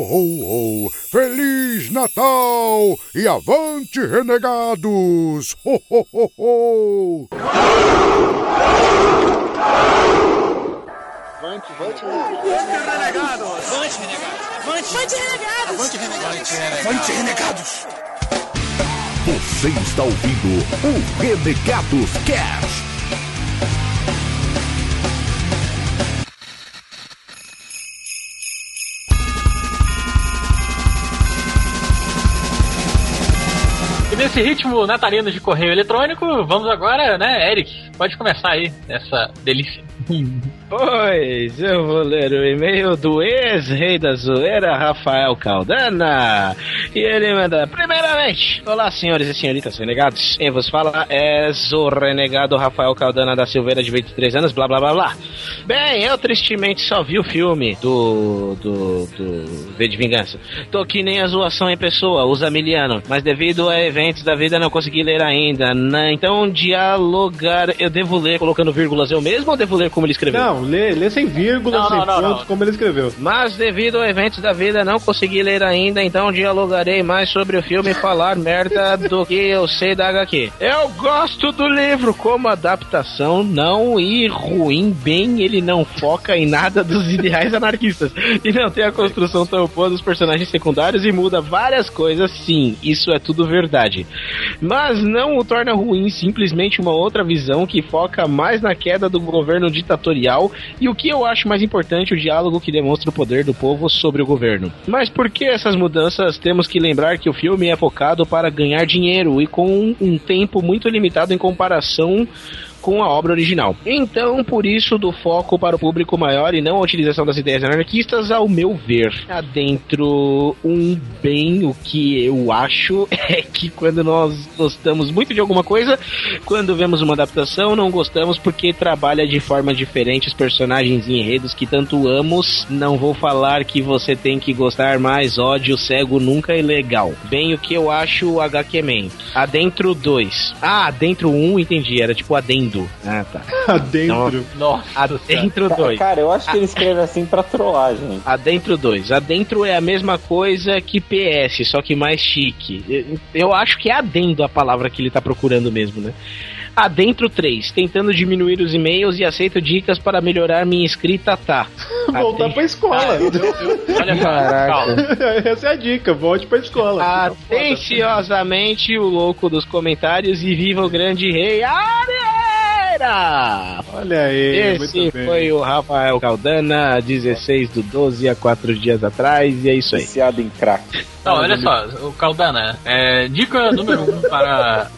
ho, ho! Feliz Natal e avante, renegados! Ho, ho, ho, ho! Avante, avante, renegados! Avante, renegados! Avante, renegados! Avante, renegados! Avante, renegados! Você está ouvindo o Renegados Cast. Nesse ritmo natalino de correio eletrônico, vamos agora, né, Eric? Pode começar aí, essa delícia. Pois, eu vou ler o e-mail do ex-rei da zoeira, Rafael Caldana. E ele manda, primeiramente, olá senhores e senhoritas renegados. Quem vos fala é o renegado Rafael Caldana da Silveira, de 23 anos, blá blá blá blá. Bem, eu tristemente só vi o filme do. do. do. V de Vingança. Tô que nem a zoação em pessoa, os Amiliano, mas devido a eventos da vida não consegui ler ainda. Né? Então, dialogar, eu devo ler colocando vírgulas eu mesmo ou devo ler como ele escreveu? Não, lê, lê sem vírgula, Não, sem não, pontos, não. como ele escreveu. Mas devido a eventos da vida não consegui ler ainda, então dialogarei mais sobre o filme e falar merda do que eu sei da HQ. Eu gosto do livro como adaptação, não e ruim, bem ele não foca em nada dos ideais anarquistas e não tem a construção tão boa dos personagens secundários e muda várias coisas, sim, isso é tudo verdade. Mas não o torna ruim, simplesmente uma outra visão que foca mais na queda do governo ditatorial e o que eu acho mais importante, o diálogo que demonstra o poder do povo sobre o governo. Mas por que essas mudanças? Temos que lembrar que o filme é focado para ganhar dinheiro e com um tempo muito limitado em comparação com a obra original. Então, por isso, do foco para o público maior e não a utilização das ideias anarquistas, ao meu ver. Adentro um bem, o que eu acho é que quando nós gostamos muito de alguma coisa, quando vemos uma adaptação, não gostamos porque trabalha de forma diferente os personagens e enredos que tanto amos. Não vou falar que você tem que gostar mais, ódio cego nunca é legal. Bem, o que eu acho o HQ Man. Adentro 2. Ah, adentro 1, entendi, era tipo adendo. Ah, tá. Adentro. Nossa. Adentro 2. Cara, eu acho que ele escreve assim pra trollar, gente. Adentro 2. Adentro é a mesma coisa que PS, só que mais chique. Eu- Eu acho que é adendo a palavra que ele tá procurando mesmo, né? Adentro 3. Tentando diminuir os e-mails e aceito dicas para melhorar minha escrita, tá. Voltar pra escola. Olha só, calma. Essa é a dica, volte pra escola. Atenciosamente o louco dos comentários e viva o grande rei Olha aí, Esse muito bem. foi o Rafael Caldana, 16 do 12, há 4 dias atrás, e é isso aí. Viciado em crack. Então, olha só, o Caldana, é, dica número um para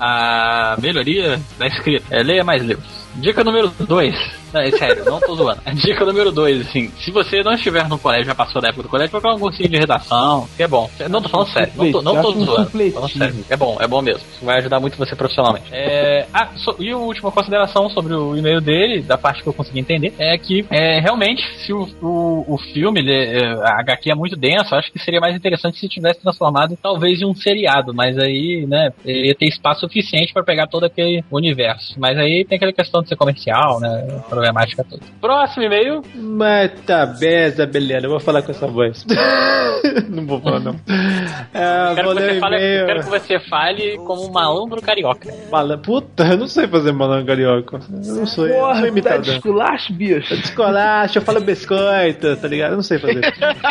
a melhoria da escrita. É, leia mais livros. Dica número dois. Não, é sério, não tô zoando. Dica número dois, assim, se você não estiver no colégio, já passou da época do colégio, colocar um cursinho de redação, que é bom. Não tô falando sério, não tô, não tô zoando. Falando sério. É bom, é bom mesmo. Isso vai ajudar muito você profissionalmente. É, ah, so- e a última consideração sobre o e-mail dele, da parte que eu consegui entender, é que é, realmente, se o, o, o filme, ele, é, a HQ é muito denso, eu acho que seria mais interessante se tivesse transformado talvez em um seriado, mas aí, né, ele ia ter espaço suficiente para pegar todo aquele universo. Mas aí tem aquela questão de ser comercial, né, problemática toda. Próximo e-mail, Mas tá beleza, beleza. Eu vou falar com essa voz. não vou falar, não. É, quero vou que, ler você fale, quero que você fale como um malandro carioca. Malan- Puta, eu não sei fazer malandro carioca. Eu não sou, eu não sou imitador. tá esculacho, bicho. Descolacho, eu falo biscoito, tá ligado? Eu não sei fazer.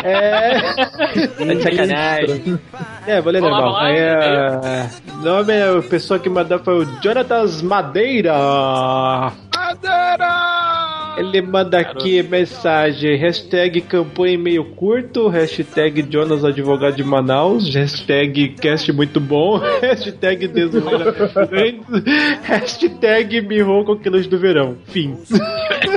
é. Tá de sacanagem. É, vou ler normal. É, o nome é a pessoa que mandou foi o Jonatas Madeira. Ele manda aqui mensagem, hashtag campanha meio curto, hashtag Jonas Advogado de Manaus, hashtag cast muito bom, hashtag Friends, hashtag mirrou com quilos do verão. Fim.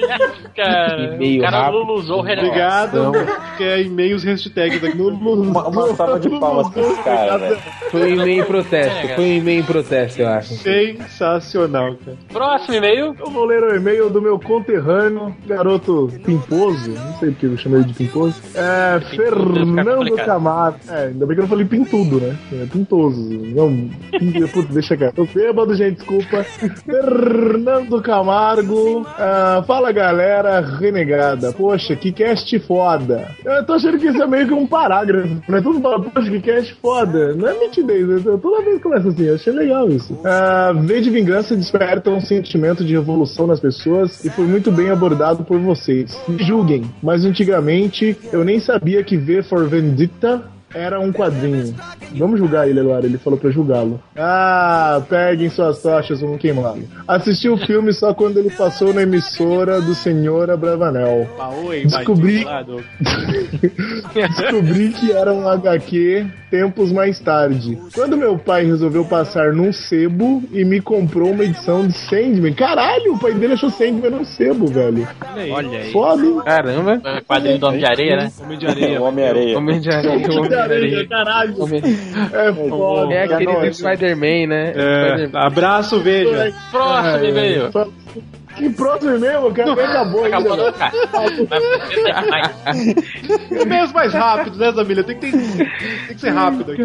Cara, E-mail o cara rápido. Usou. Obrigado. Que é e-mails hashtags aqui. Uma, uma salva de palmas pra esse cara, velho. Foi um e-mail em protesto, foi um e-mail em protesto, eu acho. Sensacional, cara. Próximo e-mail, Eu vou ler o e-mail do meu conterrâneo, garoto Pimposo, não sei porque eu chamei ele de Pimposo. É, Fernando complicado. Camargo. É, ainda bem que eu não falei Pintudo, né? É Pintoso. Não, putz, deixa quieto. Tô bêbado, gente, desculpa. Fernando Camargo. Ah, fala, galera. galera renegada. Poxa, que cast foda. Eu tô achando que isso é meio que um parágrafo, né? Todo mundo fala, poxa, que cast foda. Não é nitidez, né? toda vez começa assim, eu achei legal isso. Ah, V de Vingança desperta um sentimento de revolução nas pessoas e foi muito bem abordado por vocês. Me julguem, mas antigamente eu nem sabia que V for Vendetta era um quadrinho. Vamos julgar ele agora, ele falou pra julgá-lo. Ah, peguem suas tochas, vamos queimá-lo. Assisti o filme só quando ele passou na emissora do Senhor Abravanel. Descobri, descobri que era um HQ tempos mais tarde. Quando meu pai resolveu passar num sebo e me comprou uma edição de Sandman. Caralho, o pai dele achou Sandman num sebo, velho. Olha aí. Foda, hein? Caramba. É Quadrinho do Homem de Areia, né? Homem de areia. Homem-Areia. Homem de areia. Homem de areia. Caralho. É foda. É aquele Não, do Spider-Man, né? É, Spider-Man. abraço, veja. Próximo e-mail. Que próximo e-mail, cara? Nem acabou ainda. Acabou não, cara. E-mails mais rápidos, né, Zamília? Tem que, ter- tem que ser rápido aqui.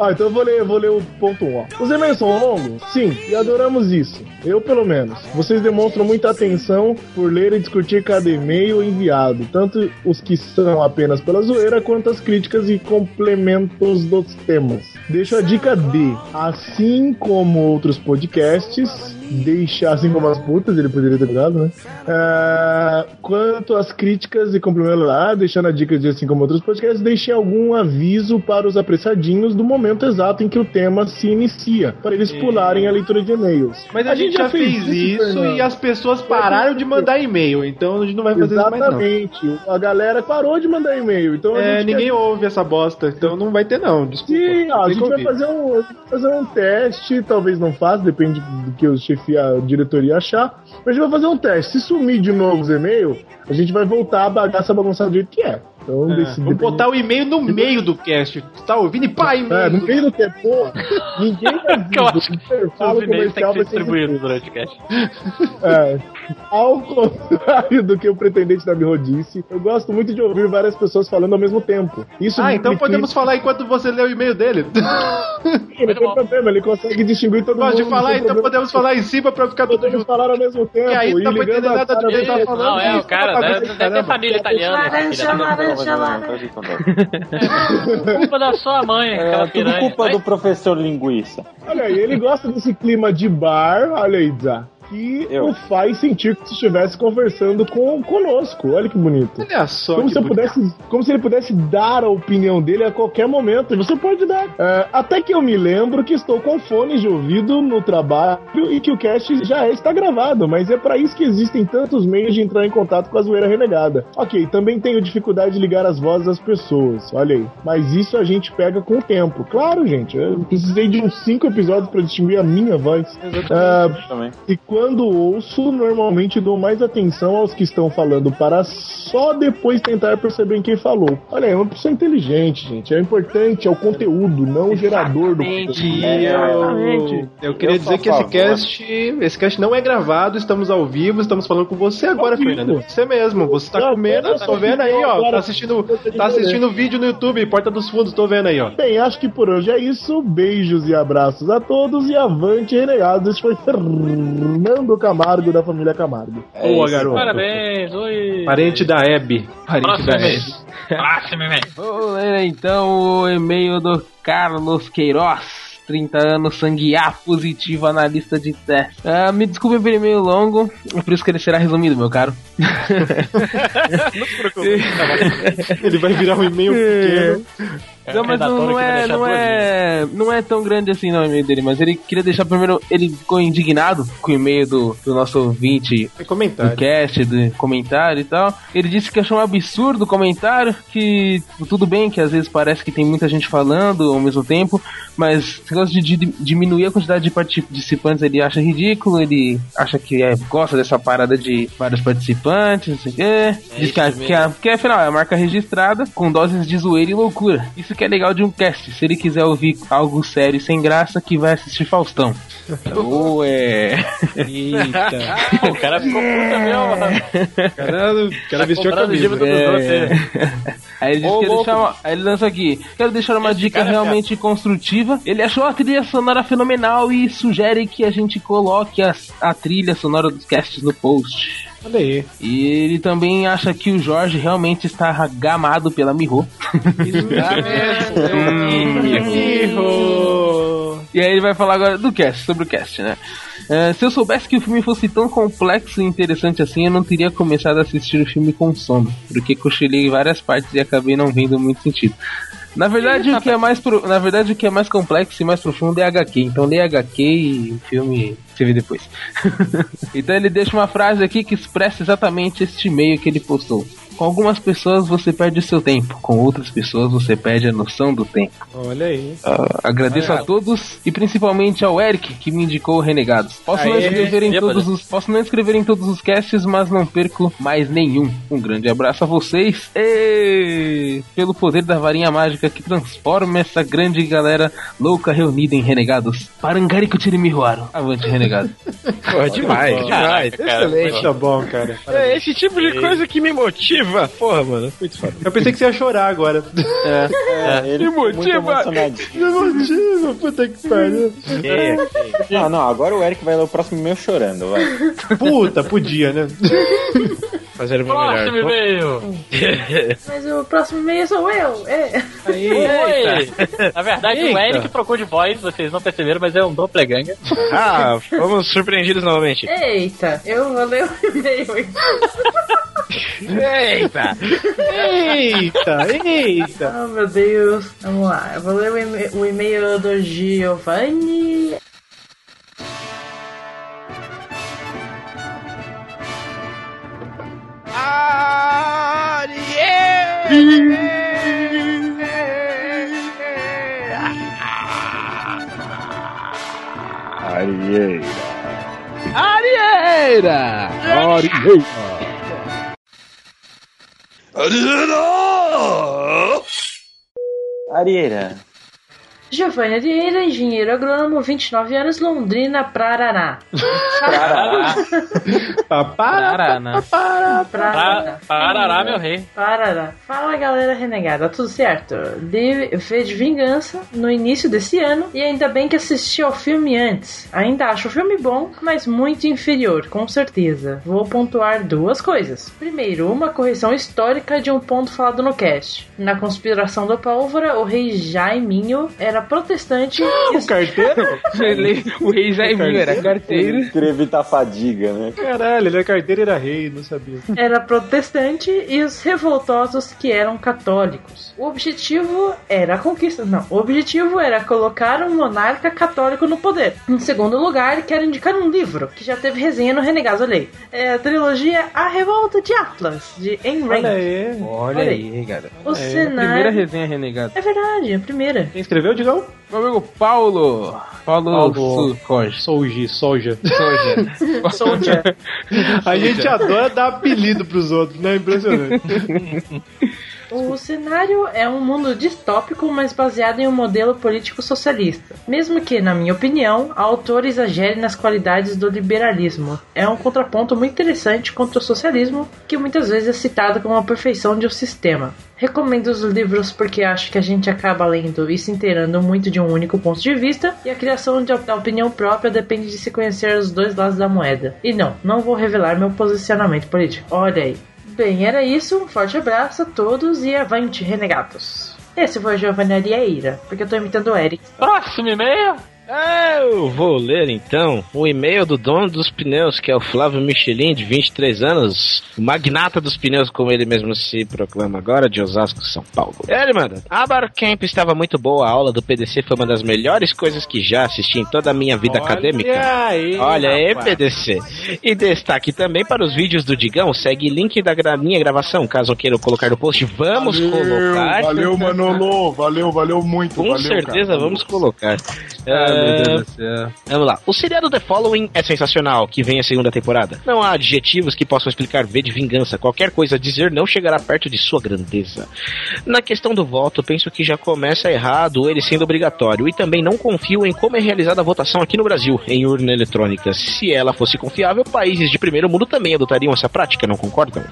Ah, então eu vou ler, vou ler o ponto 1, ó. Os e-mails são longos? Sim, e adoramos isso. Eu, pelo menos. Vocês demonstram muita atenção por ler e discutir cada e-mail enviado, tanto os que são apenas pela zoeira, quanto as críticas e complementos dos temas. Deixo a dica D. Assim como outros podcasts, deixa, assim como as putas, ele poderia ter cuidado, né? Ah, quanto às críticas e complementos lá, deixando a dica de assim como outros podcasts, deixem algum aviso para os apressadinhos do momento exato em que o tema se inicia, para eles pularem a leitura de e-mails. Mas a, gente, já fez isso, Fernando. e as pessoas pararam de mandar e-mail, então a gente não vai fazer isso mais não. Exatamente. A galera parou de mandar e-mail, então a É, gente ninguém quer- ouve essa bosta, então não vai ter não, desculpa. Sim, a gente vai fazer um, a gente fazer um teste, talvez não faça, depende do que o chefe e a diretoria achar. Mas a gente vai fazer um teste. Se sumir de novo os e-mails, a gente vai voltar a bagaça bagunçada do jeito que é. Então, É, Vamos botar o e-mail no meio do cast. Tá ouvindo? E pá, e-mail. É, no meio do pô, ninguém vai Eu acho que Os e-mails têm que ser distribuídos durante o cast. É. Ao contrário do que o pretendente da Mirro disse, eu gosto muito de ouvir várias pessoas falando ao mesmo tempo. Isso Ah, então podemos falar enquanto você lê o e-mail dele. Não tem problema, ele consegue distinguir todo Pode mundo. falar, sem então problema. podemos falar em cima pra ficar Podemos junto. falar ao mesmo tempo. E aí não entender a nada do que ele tá do- falando. Não, é, o cara tá deve, fazendo deve ter família italiana. Não. Culpa da sua mãe, É aquela tudo piranha. culpa Vai- do professor linguiça. Olha aí, ele gosta desse clima de bar, olha aí, Zá, que Eu. o faz sentir que se estivesse conversando com, conosco. Olha que bonito. Olha só Como que se, pudesse, como se ele pudesse dar a opinião dele a qualquer momento. E Você pode dar. É, até que eu me lembro que estou com fones de ouvido no trabalho e que o cast já está gravado. Mas é para isso que existem tantos meios de entrar em contato com a zoeira renegada. Ok, também tenho dificuldade de ligar as vozes das pessoas. Olha aí. Mas isso a gente pega com o tempo. Claro, gente. Eu precisei de uns cinco episódios para distinguir a minha voz. Ah, Também. e quando ouço, normalmente dou mais atenção aos que estão falando para só depois tentar perceber quem falou. Olha, é uma pessoa inteligente, gente. É importante, é o conteúdo, não o gerador do conteúdo. É, eu, eu queria Eu dizer que esse favor. cast, esse cast não é gravado, estamos ao vivo, estamos falando com você agora. Fernando. Você mesmo, você tá Não, comendo, eu tô vendo aí, ó, tá assistindo, tá assistindo vídeo no YouTube, Porta dos Fundos, tô vendo aí, ó. Bem, acho que por hoje é isso. Beijos e abraços a todos e avante, renegados. Esse foi Fernando Camargo, da família Camargo. É Boa, garoto. Parabéns, oi. Parente da Hebe. Parente Próximo da e-mail. Hebe. Próximo e-mail. Vamos ler então o e-mail do Carlos Queiroz. 30 anos, sangue A positivo, analista de teste. Ah, me desculpe pelo e-mail longo, é por isso que ele será resumido, meu caro. Ele vai virar um e-mail pequeno. Não, mas não, redator não é, não, é, não é tão grande assim não, o e-mail dele, mas ele queria deixar primeiro. Ele ficou indignado com o e-mail do, do nosso ouvinte É do comentário. cast, do comentário e tal. Ele disse que achou um absurdo o comentário, que tudo bem que às vezes parece que tem muita gente falando ao mesmo tempo, mas esse negócio de, di- diminuir a quantidade de participantes ele acha ridículo, ele acha que é, gosta dessa parada de vários participantes, não sei o quê. Diz que, que, que afinal é a marca registrada com doses de zoeira e loucura. Isso que é legal de um cast. Se ele quiser ouvir algo sério e sem graça, que vai assistir Faustão. Ué. Eita. o cara ficou puta mesmo. O cara, o cara Tá vestiu a camisa. É. Aí ele disse Ô, que ele chama. Aí ele lança aqui. Quero deixar uma Esse dica é realmente construtiva. Ele achou a trilha sonora fenomenal e sugere que a gente coloque a, a trilha sonora dos casts no post. Olha aí. E ele também acha que o Jorge realmente está gamado pela Miho. E aí ele vai falar agora do cast, sobre o cast, né? É, se eu soubesse que o filme fosse tão complexo e interessante assim, eu não teria começado a assistir o filme com sono, porque cochilei em várias partes e acabei não vendo muito sentido. Na verdade, o que é mais pro- na verdade, o que é mais complexo e mais profundo é HQ. Então lê HQ e filme você vê depois. então ele deixa uma frase aqui que expressa exatamente este e-mail que ele postou. Com algumas pessoas você perde o seu tempo, com outras pessoas você perde a noção do tempo. Olha aí. Ah, agradeço a todos e principalmente ao Eric que me indicou o Renegados. Posso não escrever em todos os posso não escrever em todos os casts, mas não perco mais nenhum. Um grande abraço a vocês e pelo poder da varinha mágica que transforma essa grande galera louca reunida em Renegados. Parangarico Tirimihuaro. Avante Renegado. Pô, demais, demais. Excelente. Tá bom, cara. É esse tipo de coisa que me motiva. Porra, mano. Muito foda. Eu pensei que você ia chorar agora. É, ele ficou muito motiva. emocionadinho. Meu motivo, puta que pariu. Não, não, agora o Eric vai ler o próximo e-mail chorando, vai. Puta, podia, né? Fazer o meu Próximo melhor. e-mail! Mas o próximo e-mail sou eu. É. Oi! Na verdade, o Eita. Eric trocou de voz, vocês não perceberam, mas é um doppelganger. Ah, fomos surpreendidos novamente. Eita, eu vou ler o e-mail. Eita! Eita, eita. Oh meu Deus. Vamos lá, eu vou ler o o e-mail do Giovanni. Arieira. Arieira! Arieira. Ariana! Ariana, Giovanni Arieira, engenheiro agrônomo, 29 anos, Londrina, Paraná. Papá. Pararana. Paraná. Pra, parará, meu rei. Paraná. Fala galera renegada, tudo certo? De V de Vingança no início desse ano e ainda bem que assisti ao filme antes. Ainda acho o filme bom, mas muito inferior, com certeza. Vou pontuar duas coisas. Primeiro, uma correção histórica de um ponto falado no cast. Na conspiração da pólvora, o rei Jaiminho era protestante e O carteiro? o rei Jaiminho era carteiro. Queria evitar fadiga, né? Caralho, ele é carteiro e era rei, não sabia. era protestante e os revoltosos que eram católicos. O objetivo era a conquista. Não, o objetivo era colocar um monarca católico no poder. Em segundo lugar, quero indicar um livro que já teve resenha no Renegados Olhei. É a trilogia A Revolta de Atlas, de Ayn Rand. Olha aí. Olha Olha aí, cara. O Primeira cenário. resenha renegada. É verdade, a primeira. Quem escreveu, Meu amigo Paulo. Paulo, Paulo. Souji, soja. Soja. Soldier. A gente adora dar apelido pros outros, né? Impressionante. O cenário é um mundo distópico, mas baseado em um modelo político socialista. Mesmo que, na minha opinião, a autora exagere nas qualidades do liberalismo. É um contraponto muito interessante contra o socialismo, que muitas vezes é citado como a perfeição de um sistema. Recomendo os livros porque acho que a gente acaba lendo e se inteirando muito de um único ponto de vista, e a criação da opinião própria depende de se conhecer os dois lados da moeda. E não, não vou revelar meu posicionamento político. Olha aí. Bem, era isso. Um forte abraço a todos e avante, renegados. Esse foi Giovanni Arieira, porque eu tô imitando o Eric. Próximo e-mail. Eu vou ler então o e-mail do dono dos pneus, que é o Flávio Michelin, de 23 anos, magnata dos pneus, como ele mesmo se proclama agora, de Osasco, São Paulo. Ele manda: A Barcamp estava muito boa, a aula do PDC foi uma das melhores coisas que já assisti em toda a minha vida acadêmica. aí, Olha aí. PDC. E destaque também para os vídeos do Digão. Segue link da minha gravação, caso queiram colocar no post. Vamos colocar. Valeu, Manolo. Valeu, valeu muito. Com valeu, certeza cara. vamos colocar. Meu É, Deus do céu. Vamos lá. O seriado The Following é sensacional, que vem a segunda temporada. Não há adjetivos que possam explicar V de vingança. Qualquer coisa a dizer não chegará perto de sua grandeza. Na questão do voto, penso que já começa errado ele sendo obrigatório. E também não confio em como é realizada a votação aqui no Brasil, em urna eletrônica. Se ela fosse confiável, países de primeiro mundo também adotariam essa prática, não concordam?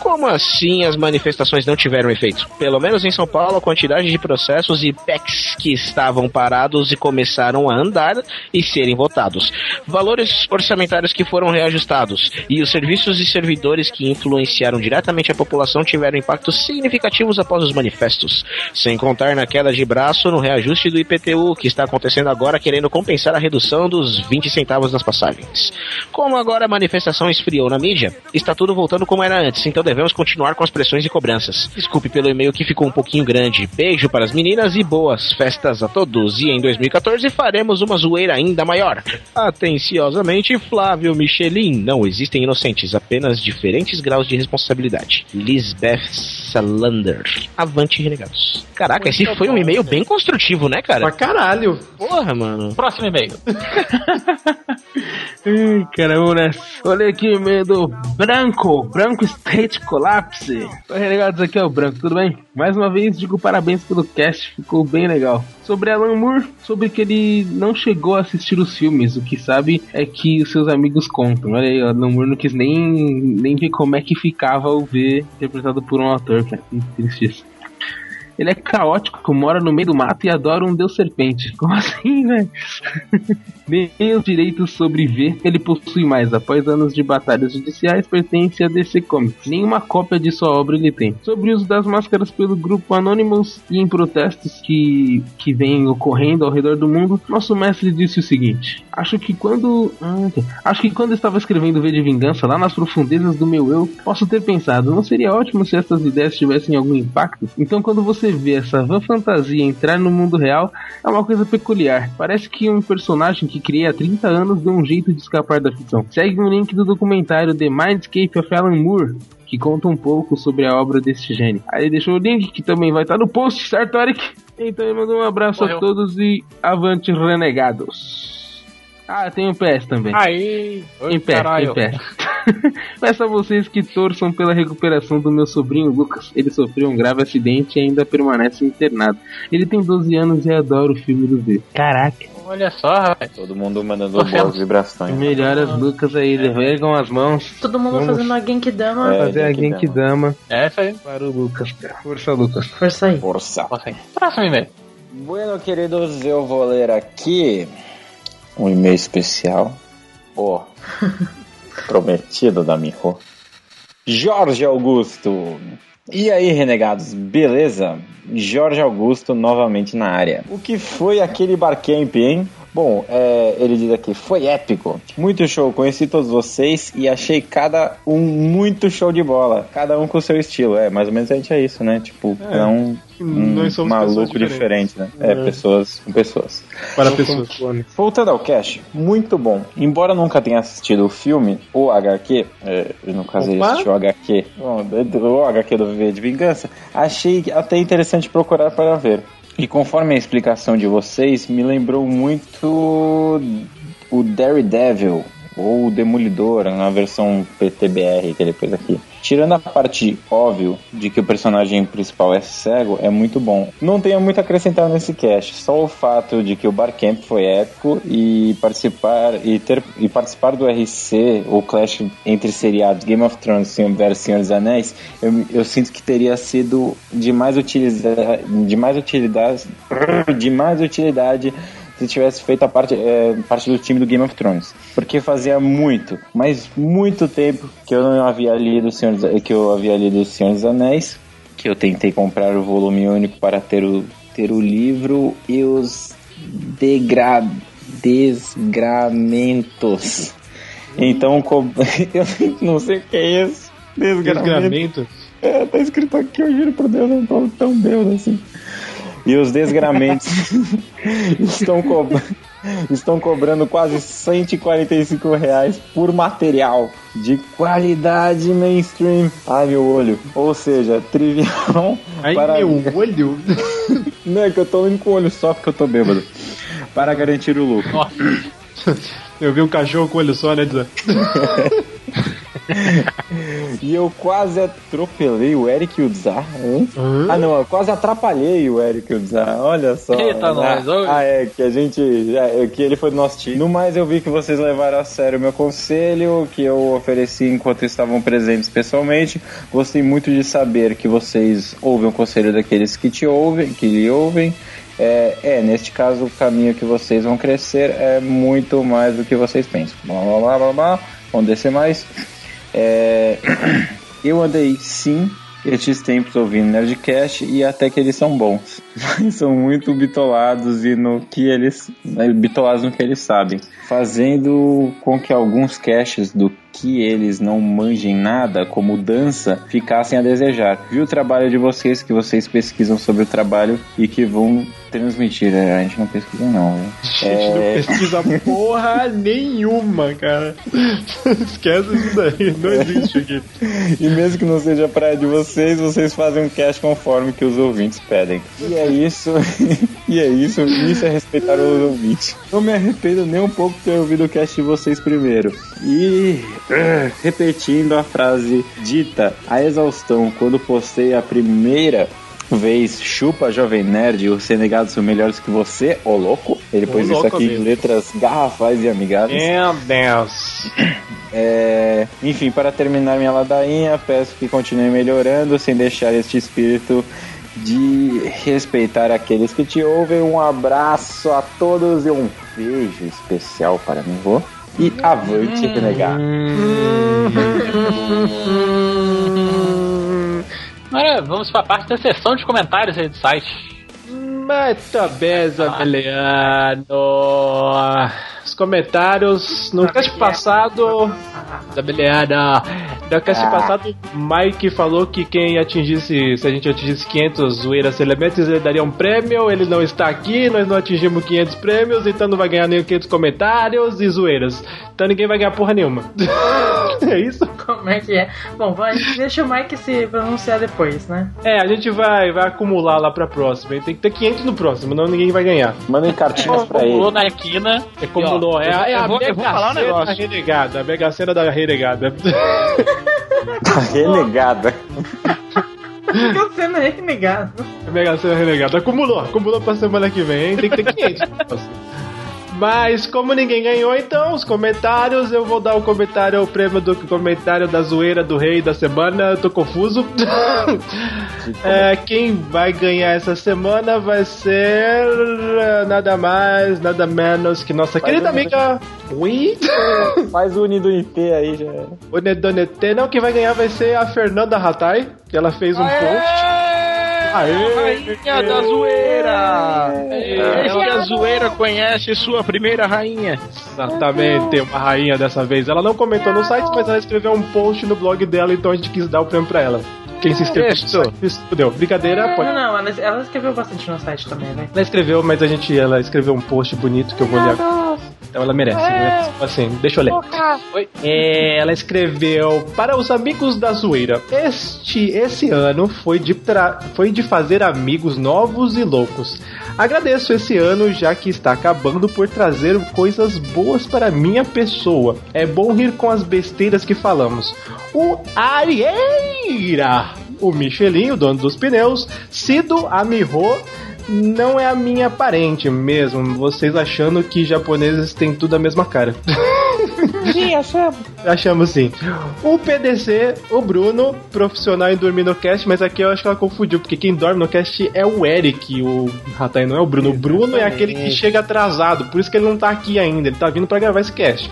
Como assim as manifestações não tiveram efeito? Pelo menos em São Paulo, a quantidade de processos e PECs que estavam parados e come- começaram a andar e serem votados. Valores orçamentários que foram reajustados e os serviços e servidores que influenciaram diretamente a população tiveram impactos significativos após os manifestos. Sem contar na queda de braço no reajuste do IPTU, que está acontecendo agora querendo compensar a redução dos 20 centavos nas passagens. Como agora a manifestação esfriou na mídia, está tudo voltando como era antes, então devemos continuar com as pressões e cobranças. Desculpe pelo e-mail que ficou um pouquinho grande. Beijo para as meninas e boas festas a todos. E em 2014 faremos uma zoeira ainda maior. Atenciosamente, Flávio Michelin. Não existem inocentes, apenas diferentes graus de responsabilidade. Lisbeth Salander. Avante, renegados. Caraca, esse foi um e-mail bem construtivo, né, cara? Pra caralho. Porra, mano. Próximo e-mail. Ai, caramba, né? Olha aqui o e-mail do Branco, Branco State Collapse. Oi, renegados, aqui é o Branco, tudo bem? Mais uma vez, digo parabéns pelo cast, ficou bem legal. Sobre Alan Moore, sobre que ele não chegou a assistir os filmes, o que sabe é que os seus amigos contam. Olha aí, o Alan Moore não quis nem, nem ver como é que ficava o ver interpretado por um ator, cara. Que triste isso. Ele é caótico, mora no meio do mato e adora um deus serpente. Como assim, velho? Nem os direitos sobre ver ele possui mais. Após anos de batalhas judiciais, pertence a DC Comics. Nenhuma cópia de sua obra ele tem. Sobre o uso das máscaras pelo grupo Anonymous e em protestos que, que vêm ocorrendo ao redor do mundo, nosso mestre disse o seguinte: Acho que quando. ah. Acho que quando estava escrevendo V de Vingança, lá nas profundezas do meu eu, posso ter pensado, não seria ótimo se essas ideias tivessem algum impacto? Então, quando você vê essa van fantasia entrar no mundo real, é uma coisa peculiar. Parece que um personagem que criei há 30 anos deu um jeito de escapar da ficção. Segue um link do documentário The Mindscape of Alan Moore. Que conta um pouco sobre a obra desse gênio. Aí deixou o link que também vai estar no post, certo, Eric? Então ele mandou um abraço Morreu. a todos e avante renegados. Ah, tem um PS também. Aí. Em pé, em pé. Peço a vocês que torçam pela recuperação do meu sobrinho Lucas. Ele sofreu um grave acidente e ainda permanece internado. Ele tem 12 anos e adora o filme do V. Caraca. Olha só, rapaz. Todo mundo mandando boas vibrações. Melhoras, Lucas aí. Ergam as mãos. Todo mundo Vamos fazendo uma Genkidama. É. Fazer a Genkidama. É isso aí. para o Lucas. Força, Lucas. Força aí. Força. Posso ir. Próximo e-mail. Bueno, queridos, eu vou ler aqui um e-mail especial. Ó, prometido da Miho. Jorge Augusto. E aí, renegados, beleza? Jorge Augusto novamente na área. O que foi aquele barcamp, hein? Bom, é, ele diz aqui, foi épico. Muito show, conheci todos vocês e achei cada um muito show de bola. Cada um com o seu estilo. É, mais ou menos a gente é isso, né? Tipo, cada um, um Nós somos maluco diferente, né? É, É. pessoas com pessoas. Para pessoas. Voltando ao cast, muito bom. Embora eu nunca tenha assistido o filme, ou HQ, é, no caso ele assistiu o HQ, bom, o HQ do Viver de Vingança, achei até interessante procurar para ver. E conforme a explicação de vocês, me lembrou muito o Daredevil, ou o Demolidor, na versão PTBR que ele fez aqui. Tirando a parte óbvio de que o personagem principal é cego, é muito bom. Não tenho muito a acrescentar nesse cast, só o fato de que o Barcamp foi épico e participar e ter e participar do RC, o clash entre seriados Game of Thrones versus Senhor dos Anéis, eu, eu sinto que teria sido de mais utilidade, de mais utilidade, de mais utilidade se tivesse feito a parte, é, parte do time do Game of Thrones. Porque fazia muito, mas muito tempo que eu não havia lido o Senhor dos, que eu havia lido Senhor dos Anéis, que eu tentei comprar o volume único para ter o, ter o livro e os degra, desgramentos. Então, co- eu não sei o que é isso. Desgramento. Desgramento. É, tá escrito aqui, eu juro por Deus, eu não tô tão bêbado assim. E os desgramentos estão, co- estão cobrando quase 145 reais por material de qualidade mainstream. Ai, meu olho. Ou seja, trivial. Aí, para... meu olho. Não, é que eu tô indo com o olho só porque eu tô bêbado. Para garantir o lucro. Eu vi um cachorro com olho só, né? Dizer. E eu quase atropelei o Eric Udzar. Ah, não, eu quase atrapalhei o Eric Udzar. Olha só. Eita, ah, nós, ah, é, que a gente. é, que ele foi do nosso time. No mais, eu vi que vocês levaram a sério o meu conselho, que eu ofereci enquanto estavam presentes pessoalmente. Gostei muito de saber que vocês ouvem o conselho daqueles que te ouvem, que lhe ouvem. É, é, neste caso, o caminho que vocês vão crescer é muito mais do que vocês pensam. Blá blá blá blá blá. Vamos descer mais. É, eu andei sim estes tempos ouvindo Nerdcast e até que eles são bons. Mas são muito bitolados e no que eles. bitolados no que eles sabem. Fazendo com que alguns caches do que eles não manjem nada, como dança, ficassem a desejar. Vi o trabalho de vocês, que vocês pesquisam sobre o trabalho e que vão transmitir. É, a gente não pesquisa, não. Né? A gente não pesquisa porra nenhuma, cara. Esquece isso daí, não existe aqui. E mesmo que não seja praia de vocês, vocês fazem um cast conforme que os ouvintes pedem. E é isso. e é isso. Isso é respeitar os ouvintes. Não me arrependo nem um pouco de ter ouvido o cast de vocês primeiro. E uh, repetindo a frase dita a exaustão quando postei a primeira vez chupa Jovem Nerd os Senegados são melhores que você, ô louco. Ele Ô, pôs isso aqui mesmo. em letras garrafais e amigáveis. Meu Deus. É, enfim, para terminar minha ladainha, peço que continue melhorando sem deixar este espírito de respeitar aqueles que te ouvem. Um abraço a todos e um beijo especial para mim, vô. E avante, renegar. Agora vamos pra parte da sessão de comentários aí do site. Muito bem, Zabeliano. Os comentários no cast passado. Zabeliano. No cast Ah. passado, Mike falou que quem atingisse, se a gente atingisse 500 zoeiras elementos, ele daria um prêmio. Ele não está aqui, nós não atingimos 500 prêmios, então não vai ganhar nem 500 comentários e zoeiras. Então ninguém vai ganhar porra nenhuma. é isso? Como é que é? Bom, vai, deixa o Mike se pronunciar depois, né? É, a gente vai, vai acumular lá pra próxima. Tem que ter 500 no próximo, não ninguém vai ganhar. Mandem cartinhas pra ele. Pulou na quina. É no, é, a- é eu a vou- eu vou Mega falar um Sena negócio. renegada, a Mega Sena da renegada. Tá renegada. Fica sendo renegado. A Mega Sena renegada. Acumulou, acumulou pra semana que vem, tem que ter 500. Mas como ninguém ganhou, então, os comentários, eu vou dar o comentário, o prêmio do comentário da zoeira do rei da semana, eu tô confuso. É, quem vai ganhar essa semana vai ser eh, nada mais, nada menos que nossa Faz querida um- amiga Ui. Faz o Unido IT aí já. Nedonete, não, quem vai ganhar vai ser a Fernanda Ratai, que ela fez um post. Aê! Rainha da zoeira! É, Esse que a zoeira conhece sua primeira rainha. Exatamente, uma rainha dessa vez. Ela não comentou no site, mas ela escreveu um post no blog dela, então a gente quis dar o prêmio pra ela. Quem se inscreveu no site, isso fudeu. Brincadeira, pode. Não, não, ela, ela escreveu bastante no site também, né? Ela escreveu, mas a gente, ela escreveu um post bonito que eu vou ler. Então ela merece, né? Assim, deixa eu ler. Oi. É, ela escreveu para os amigos da zoeira. Este esse ano foi de tra- foi de fazer amigos novos e loucos. Agradeço esse ano já que está acabando por trazer coisas boas para minha pessoa. É bom rir com as besteiras que falamos. O Arieira, o Michelin, o dono dos pneus, Cido Amirro não é a minha parente mesmo. Vocês achando que japoneses têm tudo a mesma cara. Sim, achamos. Achamos sim. O PDC, o Bruno, profissional em dormir no cast, mas aqui eu acho que ela confundiu, porque quem dorme no cast é o Eric, o Ratai não é o Bruno. O Bruno é aquele que chega atrasado, por isso que ele não tá aqui ainda, ele tá vindo pra gravar esse cast.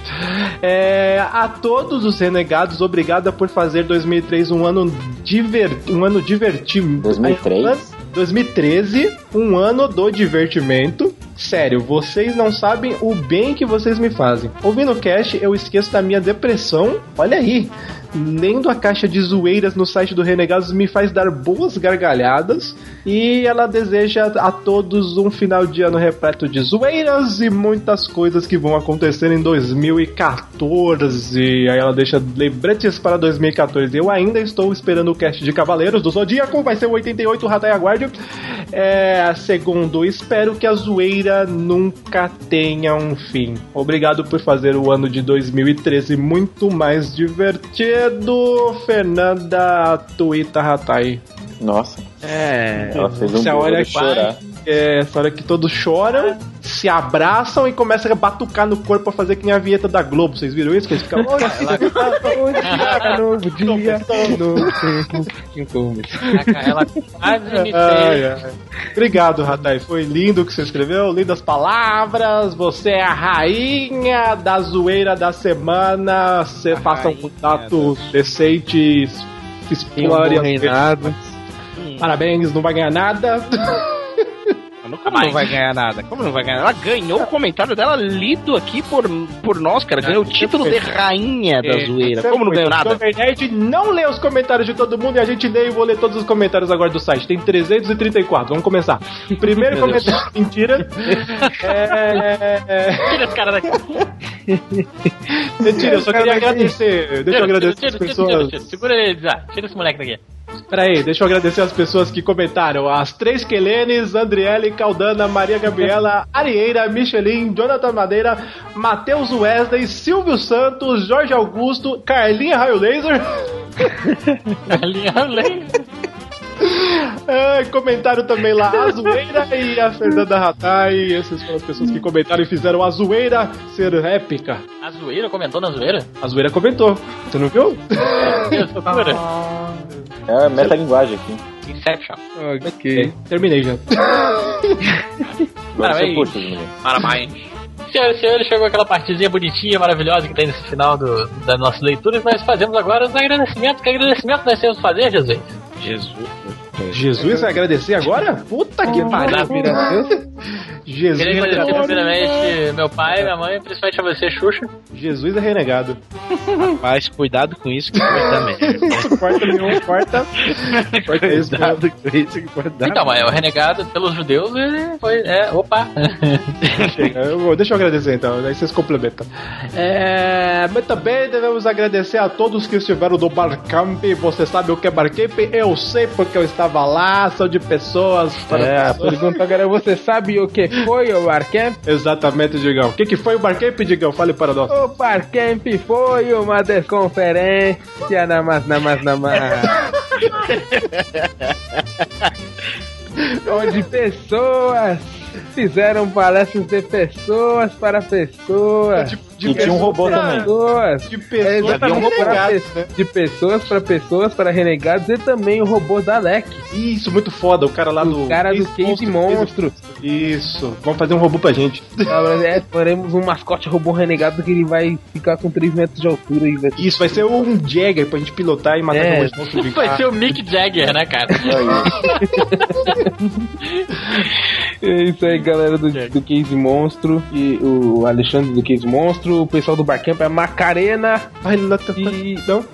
É, a todos os renegados, obrigada por fazer 2003 um ano, diver, um ano divertido. 2003? 2013, um ano do divertimento. Sério, vocês não sabem o bem que vocês me fazem. Ouvindo o cast, eu esqueço da minha depressão. Olha aí. Lendo a caixa de zoeiras no site do Renegados me faz dar boas gargalhadas. E ela deseja a todos um final de ano repleto de zoeiras e muitas coisas que vão acontecer em 2014. Aí ela deixa lembrantes para 2014. Eu ainda estou esperando o cast de Cavaleiros do Zodíaco. Vai ser o 88 Ratai Aguarde. É, segundo, espero que a zoeira nunca tenha um fim. Obrigado por fazer o ano de 2013 muito mais divertido, Fernanda Tuita Ratai. Nossa. É. Ela fez um Essa é hora que- chorar. É essa hora que todos choram, se abraçam e começam a batucar no corpo pra fazer que nem a vinheta da Globo. Vocês viram isso? Que eles ficam. Hoje é novo dia, novo tempo. Ela Ai. Obrigado, Ratai. Foi lindo o que você escreveu, lindas palavras. Você é a rainha da zoeira da semana. Você faça um contato decente, explore as. Parabéns, não vai ganhar nada. Como não vai ganhar nada? Como não vai ganhar? Ela ganhou o comentário dela lido aqui por, por nós, cara. Ganhou o título de rainha da zoeira. Como não ganhou nada? Nerd não lê os comentários de todo mundo e a gente lê e vou ler todos os comentários agora do site. Tem 334. Vamos começar. Primeiro comentário, mentira. É, é, Tira esse cara daqui. Mentira, eu só queria agradecer. Deixa eu agradecer tira, as pessoas. Segura ele, Zá. Tira esse moleque daqui. Peraí, deixa eu agradecer as pessoas que comentaram. As três Quelenes, Andriele, Caldana, Maria Gabriela, Arieira, Michelin, Jonathan Madeira, Matheus Wesley, Silvio Santos, Jorge Augusto, Carlinha Raio Laser. Carlinha Raio É, comentaram também lá a Zoeira e a Fernanda Ratai. Essas foram as pessoas que comentaram e fizeram a Zoeira ser épica. A zoeira comentou na zoeira? A Zoeira comentou. Você não viu? Deus, loucura. É metalinguagem aqui. Inception. Ok. Terminei já. Parabéns. Parabéns. Senhoras e senhores, chegou aquela partezinha bonitinha, maravilhosa que tem nesse final do, das nossas leituras. Nós fazemos agora os agradecimentos. Que agradecimento nós temos que fazer, Jesus? Jesus. Jesus vai agradecer agora? Puta que pariu. Jesus Queria é agradecer renegado. primeiramente meu pai, minha mãe, principalmente a você, Xuxa. Jesus é renegado. Mas cuidado com isso que pode dar merda. Corta nenhum, corta. Corta isso, Cuidado com isso que pode dar Então, mas o renegado pelos judeus ele foi. É, opa. Chega, eu deixa eu agradecer então, aí vocês complementam. É, mas também devemos agradecer a todos que estiveram no Barcamp. Você sabe o que é Barcamp? Eu sei porque eu estava lá, são de pessoas para É, a pergunta agora é: você sabe o que foi o Barcamp? Exatamente, Digão. O que, que foi o Barcamp, Digão? Fale para nós. O Barcamp foi uma desconferência na mais, na mais, na mais. Onde pessoas fizeram palestras de pessoas para pessoas. De E tinha um robô também. Pessoas. De pessoas É, renegados, né? De pessoas para pessoas, para renegados e também o robô da LEC. Isso, muito foda. O cara lá do. O cara do Case Monstro. Isso. Vamos fazer um robô pra gente. É, faremos um mascote robô renegado que ele vai ficar com 3 metros de altura e vai Isso, vai ser um Jagger pra gente pilotar e matar É. com os monstros Vai ser o Mick Jagger, né, cara? É isso aí, galera do, do Case Monstro. E o Alexandre do Case Monstro. O pessoal do Barcamp é Macarena. Ai, não, tá- E, não.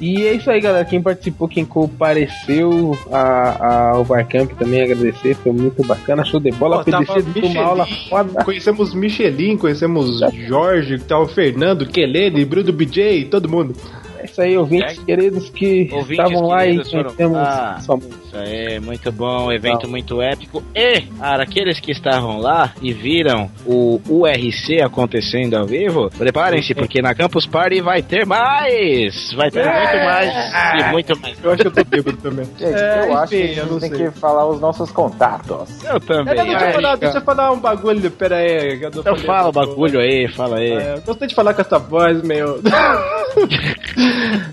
e é isso aí, galera. Quem participou, quem compareceu a- ao Barcamp também agradecer. Foi muito bacana. Show de bola. Pô, tava PDC deu uma aula foda. Conhecemos Michelin, conhecemos Jorge, tá o Fernando, Kelene, Bruno BJ, todo mundo. É isso aí, ouvintes queridos que Ouvintes estavam lá e queridos conhecemos Ah. só Isso aí, muito bom, evento muito épico. E para aqueles que estavam lá e viram o URC acontecendo ao vivo, preparem-se, porque na Campus Party vai ter mais! Vai ter muito mais e muito mais. Eu acho que eu tô bêbado também. Gente, É, eu acho enfim, que a eu não gente tem sei. que falar os nossos contatos. Eu também. É, deixa, eu falar, deixa eu falar um bagulho, pera aí. eu Então fala o bagulho aí, fala aí. É, eu gostei de falar com essa voz, meu.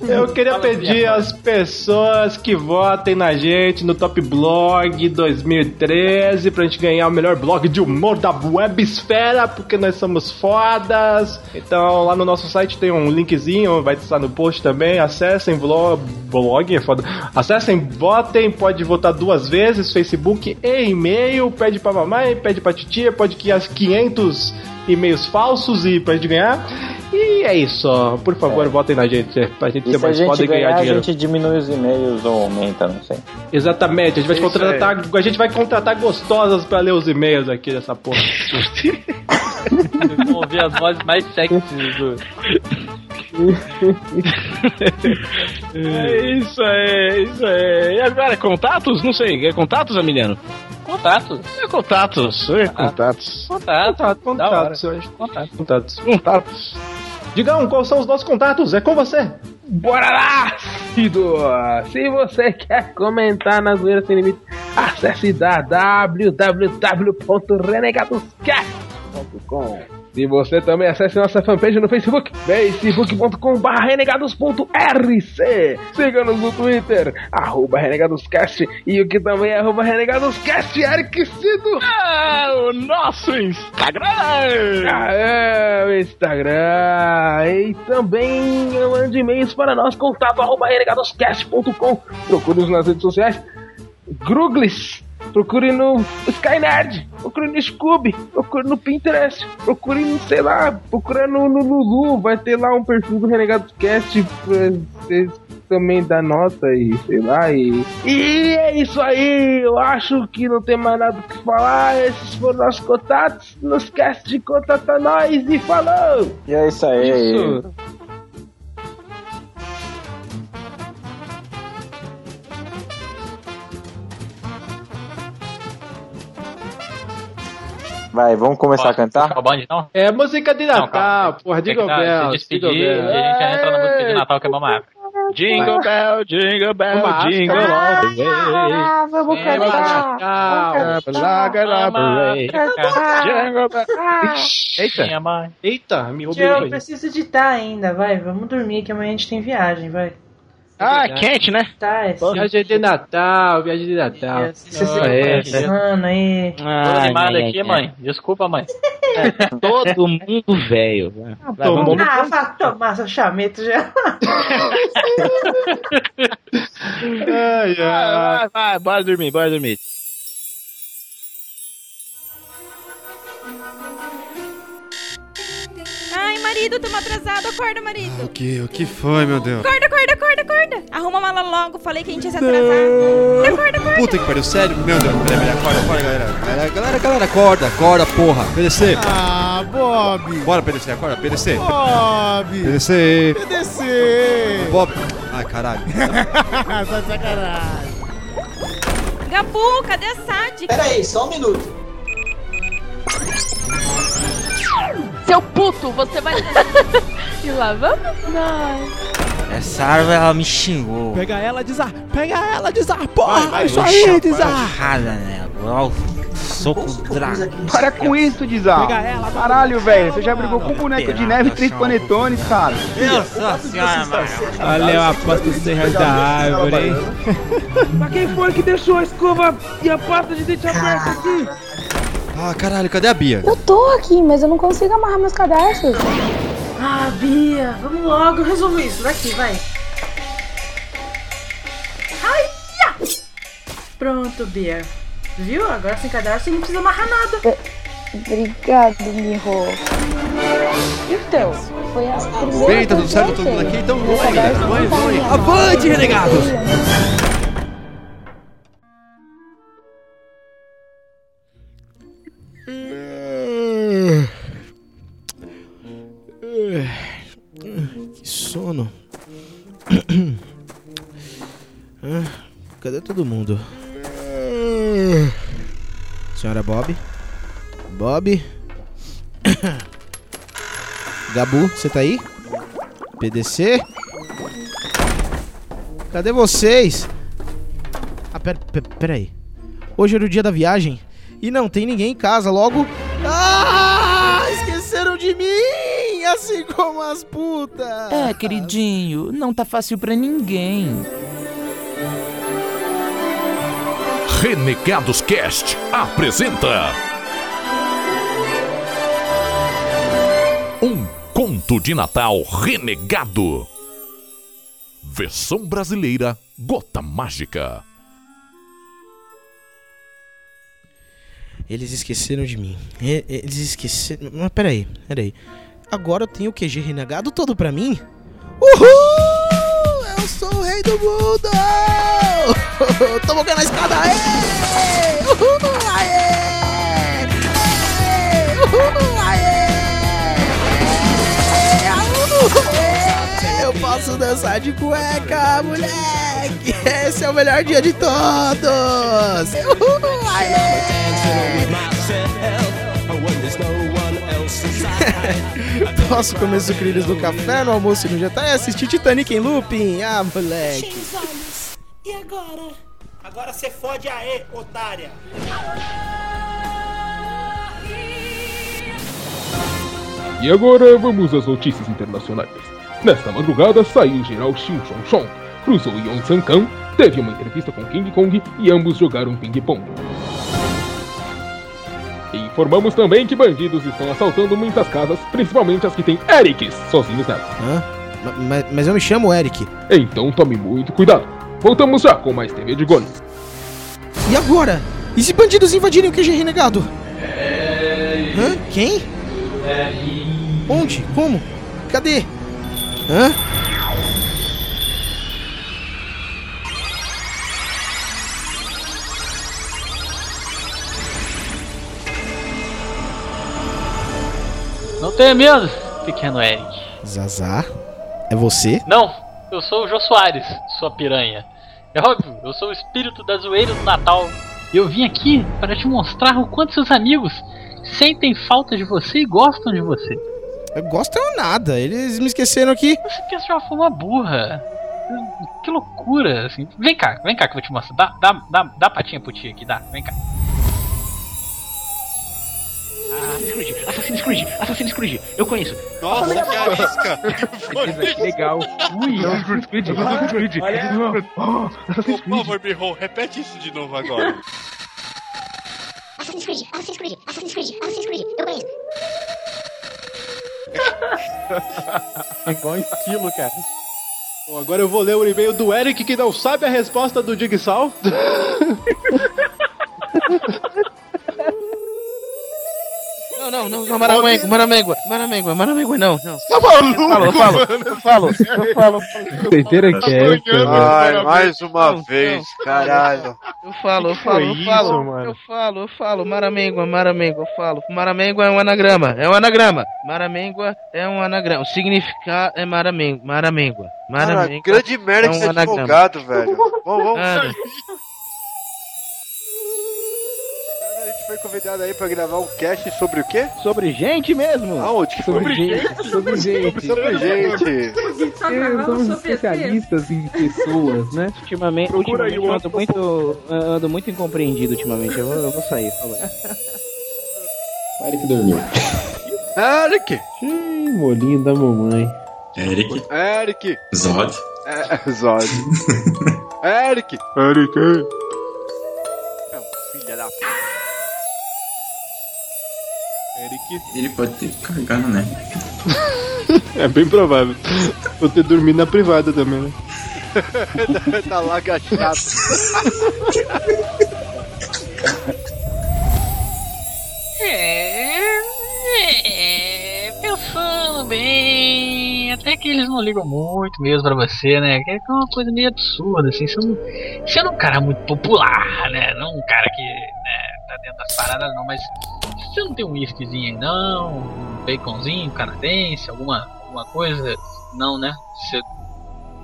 eu queria pedir às pessoas que votem na gente no Top Blog 2013 pra gente ganhar o melhor blog de humor da websfera, porque nós somos fodas. Então lá no nosso site tem um linkzinho, vai estar no post também. Acessem blog, blog é foda. Acessem, votem, pode votar duas vezes, Facebook e e-mail. Pede pra mamãe, pede pra titia, pode as 500 e-mails falsos e pra gente ganhar. E é isso, ó. por favor, votem na gente, é, pra gente ser se a mais foda e ganhar ganhar, a dinheiro. gente diminui os e-mails ou aumenta, não sei. Exatamente, a gente vai Isso contratar, a gente vai contratar gostosas pra ler os e-mails aqui dessa porra. Vamos ouvir as vozes mais sexys do. É isso aí, isso aí. E agora, contatos? Não sei, é contatos, Emiliano? Contatos. É contatos, é contatos. Contatos. Contatos, eu acho. Contatos. Contatos. Contatos. Digam, quais são os nossos contatos? É com você. Bora lá, Cido! Se você quer comentar na Zoeira Sem Limite, acesse renegados.com. E você também acesse nossa fanpage no Facebook, facebook.com.br renegados.rc. Siga-nos no Twitter, arroba renegadoscast, e o que também é arroba renegadoscast, Eric Cido. É o nosso Instagram! Ah, é, o Instagram. E também mande e-mails para nós, contato arroba renegadoscast.com. Procure-nos nas redes sociais. Gruglis. Procure no Skynerd, procure no Scooby, procure no Pinterest, procure no, sei lá, procure no, no Lulu, vai ter lá um perfil do Renegados Cast pra vocês também dar nota e sei lá, e. E é isso aí! Eu acho que não tem mais nada o que falar. Esses foram nossos contatos. Não esquece de contatar nós e falou! E é isso aí. Isso. Vai, vamos começar a cantar? Bonde, não? É música de Não, Natal, calma. porra, Jingle Bell, se despedir Jingle e a Bell. gente já entra na música de Natal, que é uma época. Jingle bell, jingle bell, Uma jingle all the way. Ah, vamos cantar. Natal. Vamos cantar. Jingle bell. Eita, Minha mãe. eita, me roubei. Eu preciso editar ainda, vai. Vamos dormir que amanhã a gente tem viagem, vai. Ah, quente, né? Tá, é Viagem de Natal, viagem de Natal. Você Ah, é, é. Mano, aí. Tô animado aqui, ai. mãe. Desculpa, mãe. Todo mundo velho. Vai, vai, Todo vamos- mundo- Ah, vai tomar seu chamento já. Ai, ai. Vai, vai, bora dormir, bora dormir. Marido, tamo atrasado. Acorda, marido. O que, o que foi, meu Deus? Acorda, acorda, acorda, acorda. Arruma a mala logo. Falei que a gente ia se atrasar. Acorda, acorda. Puta que pariu, sério? Meu Deus, peraí, peraí, acorda, acorda, galera. Galera, galera, galera, acorda, acorda, porra. PDC. Ah, Bob! Bora, PDC, acorda, PDC. Bob! PDC. PDC! Bob. Ai, caralho. Tá de sacanagem. Gabu, cadê a Sadi? Peraí, só um minuto. Seu puto, você vai. e lá vamos nós. Essa árvore ela me xingou. Pega ela, Dizar! Pega ela, Dizar! Porra! Vai, vai, isso aí, porrada nela. Ó, Soco dragão. Para com isso, Dizal. Pega ela, Caralho, velho. Você já brigou com um boneco de neve e três panetones, cara. Nossa senhora, mano. Olha, eu aposto os 100 reais da árvore, hein? Mas quem foi que deixou a escova e a pasta de dente aberta aqui? Ah, caralho, cadê a Bia? Eu tô aqui, mas eu não consigo amarrar meus cadarços. Ah, Bia, vamos logo resolver isso. Daqui, vai. Ai! Pronto, Bia. Viu? Agora sem cadastro você não precisa amarrar nada. Obrigado, Miho. Então, foi a primeira Bem, tá tudo certo, todo eu mundo aqui? Então vamos aí, cadarço vamos tá vamos. Avante, renegados! Todo mundo? Senhora Bob? Bob? Gabu, você tá aí? PDC? Cadê vocês? Ah, pera, pera, pera aí. Hoje era o dia da viagem e não tem ninguém em casa, logo. Ah! Esqueceram de mim! Assim como as putas! É, queridinho, não tá fácil pra ninguém. Renegados Cast apresenta Um conto de Natal renegado. Versão brasileira Gota Mágica. Eles esqueceram de mim. Eles esqueceram. Mas peraí, peraí. Agora eu tenho o QG renegado todo pra mim? Uhul! Eu sou o rei do mundo! Tô bocando a escada! Aê! Uhul! Aê! Aê! Uhul! Aê! Aê! Eu posso dançar de cueca, moleque! Esse é o melhor dia de todos! Uhul! Aê! Posso comer sucrilhos no café, no almoço e no jantar e assistir Titanic em looping? Ah, moleque. E agora? Agora você fode aê, otária. E agora vamos às notícias internacionais. Nesta madrugada saiu o general Shin Chong Chong, cruzou Yon San Kan, teve uma entrevista com King Kong e ambos jogaram ping-pong. Informamos também que bandidos estão assaltando muitas casas, principalmente as que têm Erics sozinhos nelas. Hã? Ma- Mas, mas eu me chamo Eric. Então tome muito cuidado. Voltamos já com mais TV de Gole. E agora? E se bandidos invadirem o QG renegado? Hã? Quem? Onde? Como? Cadê? Hã? Não tenha medo, pequeno Eric. Zazar? É você? Não, eu sou o Jô Soares, sua piranha. É óbvio, eu sou o espírito da zoeira do Natal. Eu vim aqui para te mostrar o quanto seus amigos sentem falta de você e gostam de você. Eu gosto eu nada. Eles me esqueceram aqui. Você pensa de uma forma burra. Que loucura, assim. Vem cá, vem cá que eu vou te mostrar. Dá, dá, dá, dá a patinha pro tio aqui, dá. Vem cá. Assassin's Creed, Assassin's Creed, Assassin's Creed, eu conheço. Nossa, que arisca! Que legal. Ui, Assassin's Creed, Assassin's Creed. Oh, Assassin's Por favor, Birro, repete isso de novo agora. Assassin's Creed, Assassin's Creed, Assassin's Creed, Assassin's Creed, eu conheço. É igual estilo, cara. Bom, agora eu vou ler o e-mail do Eric que não sabe a resposta do Digsal. Não, não, não, Maramengo, Maramengo, Maramengo, Maramengo, não, não. Tá maluco, Eu falo, eu falo, falo, falo. Doideira que é. Ai, mais uma Não, vez, caralho. Eu falo, eu Que falo, eu falo, mano? eu falo, eu falo, Maramengo, Maramengo, eu falo. Maramengo é um anagrama, é um anagrama. Maramengo é um anagrama. O significado é Maramengo, Maramengo. Cara, Maramengo. grande merda é que um você é advogado, velho. Vamos, vamos. Gente foi convidado aí pra gravar um cast sobre o quê? Sobre gente mesmo? Aonde que foi? Sobre gente. Sobre gente. Sobre gente. Eu somos especialistas em pessoas, né? Ultimamente, Procura aí ultimamente o eu ando muito, eu ando muito incompreendido ultimamente. Eu vou, eu vou sair, falou. Eric dormiu. Eric! Ih, molinho da mamãe. Eric. Eric! Zod. É, Zod. Eric! Eric. Eric. Ele pode ter cagado, né? É bem provável. Vou ter dormido na privada também, né? tá lá agachado. É, é, pensando bem, até que eles não ligam muito mesmo pra você, né? Que é uma coisa meio absurda, assim. Você não, você não é um cara muito popular, né? Não um cara que né, tá dentro das paradas, não. Mas você não tem um whiskyzinho aí, não? Um baconzinho canadense, alguma, alguma coisa? Não, né? Você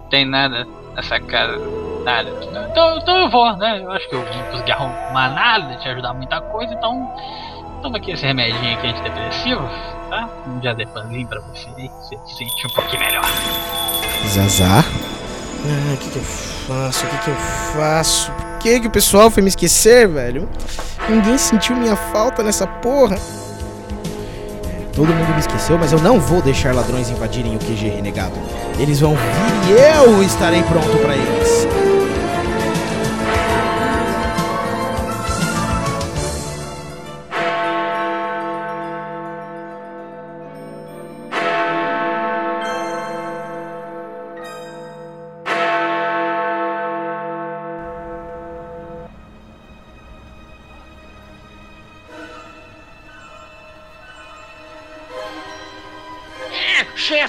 tem nada nessa casa, nada. Então, então eu vou, né? Eu acho que eu vim conseguir arrumar nada, te ajudar muita coisa, então toma aqui esse remedinho aqui antidepressivo, tá? Um diazepanzinho pra você aí, você se sentir um pouquinho melhor. Zazar? Ah, o que, que eu faço? O que, que eu faço? Que, que o pessoal foi me esquecer, velho? Ninguém sentiu minha falta nessa porra. Todo mundo me esqueceu, mas eu não vou deixar ladrões invadirem o QG renegado. Eles vão vir e eu estarei pronto pra eles.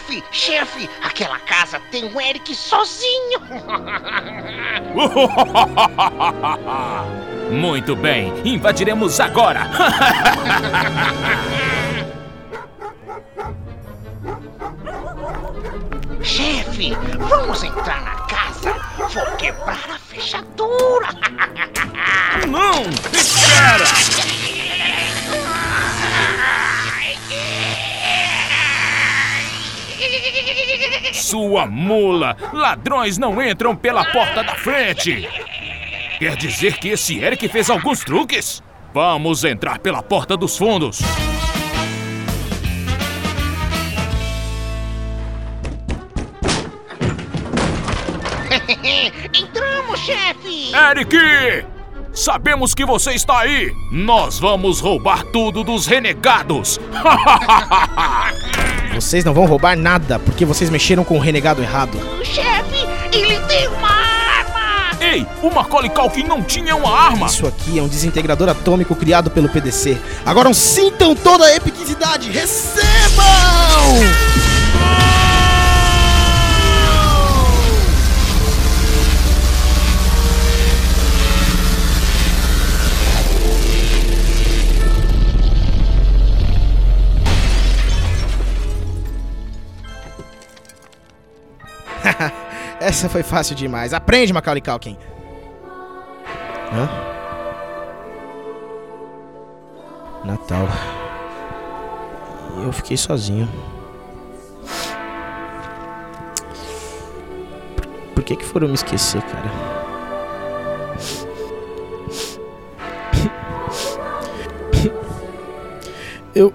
Chefe, chefe, aquela casa tem um Eric sozinho. Muito bem, invadiremos agora. Chefe, vamos entrar na casa. Vou quebrar a fechadura. Não, espera. Sua mula! Ladrões não entram pela porta da frente! Quer dizer que esse Eric fez alguns truques? Vamos entrar pela porta dos fundos! Entramos, chefe! Eric! Sabemos que você está aí! Nós vamos roubar tudo dos renegados! Vocês não vão roubar nada, porque vocês mexeram com o renegado errado. Chefe, ele tem uma arma! Ei, o Macaulay Culkin não tinha uma arma! Isso aqui é um desintegrador atômico criado pelo PDC. Agora sintam toda a epicidade! Recebam! Essa foi fácil demais. Aprende, Macaulay Culkin. Hã? Natal. Eu fiquei sozinho. Por que que foram me esquecer, cara? Eu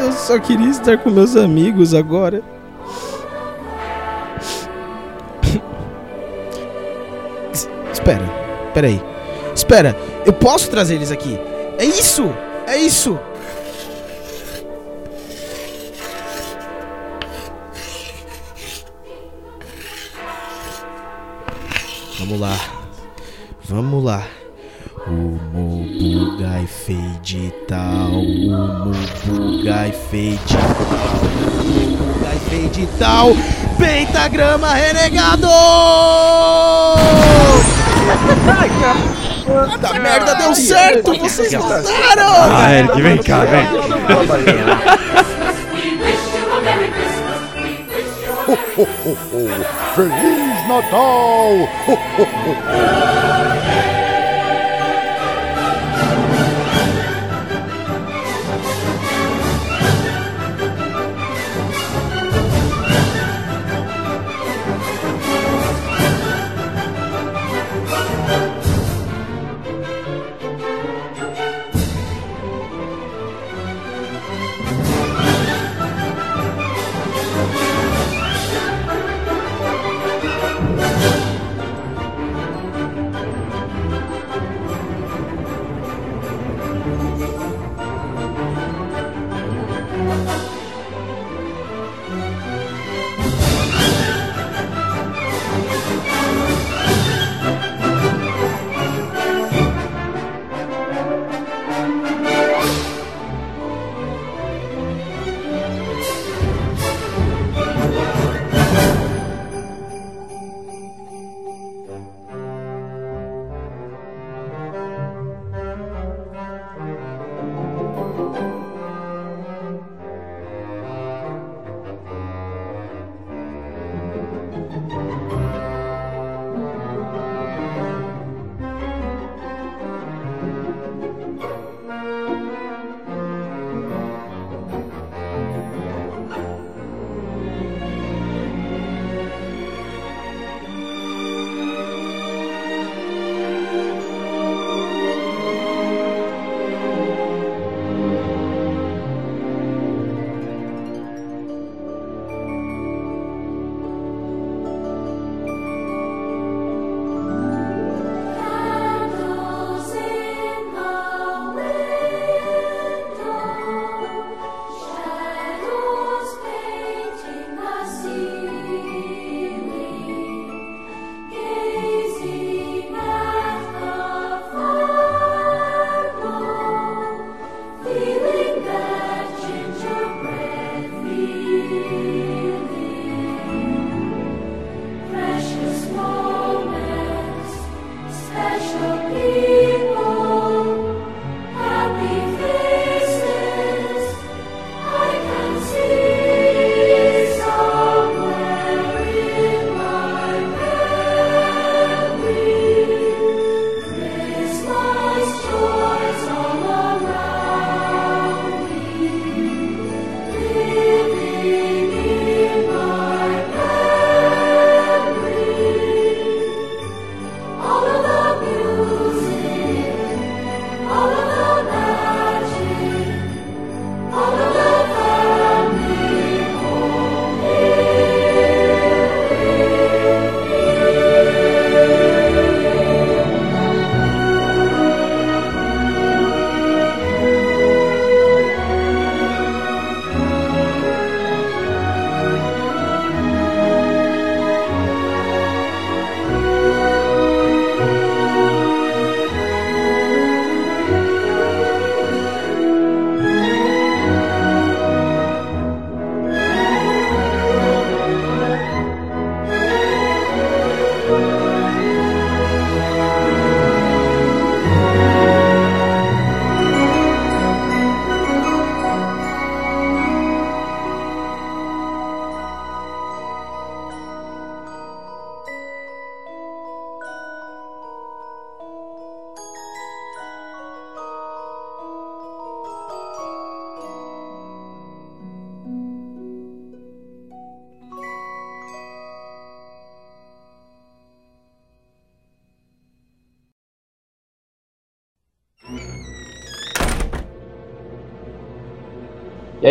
eu só queria estar com meus amigos agora. Espera aí. Espera, eu posso trazer eles aqui. É isso! É isso! Vamos lá. Vamos lá. O Mobugai fade tal. O Mobugai fade tal. O Mobugai fade tal. Pentagrama renegado! Puta merda, deu certo! Vocês voltaram! Ah, Eric, vem cá, vem. Ho, ho, ho, ho. Feliz Natal! Ho, ho, ho, ho.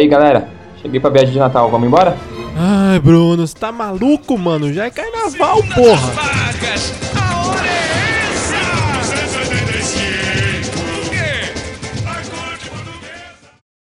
Aí, galera? Cheguei pra viagem de Natal, vamos embora? Ai, Bruno, você tá maluco, mano? Já é carnaval, porra!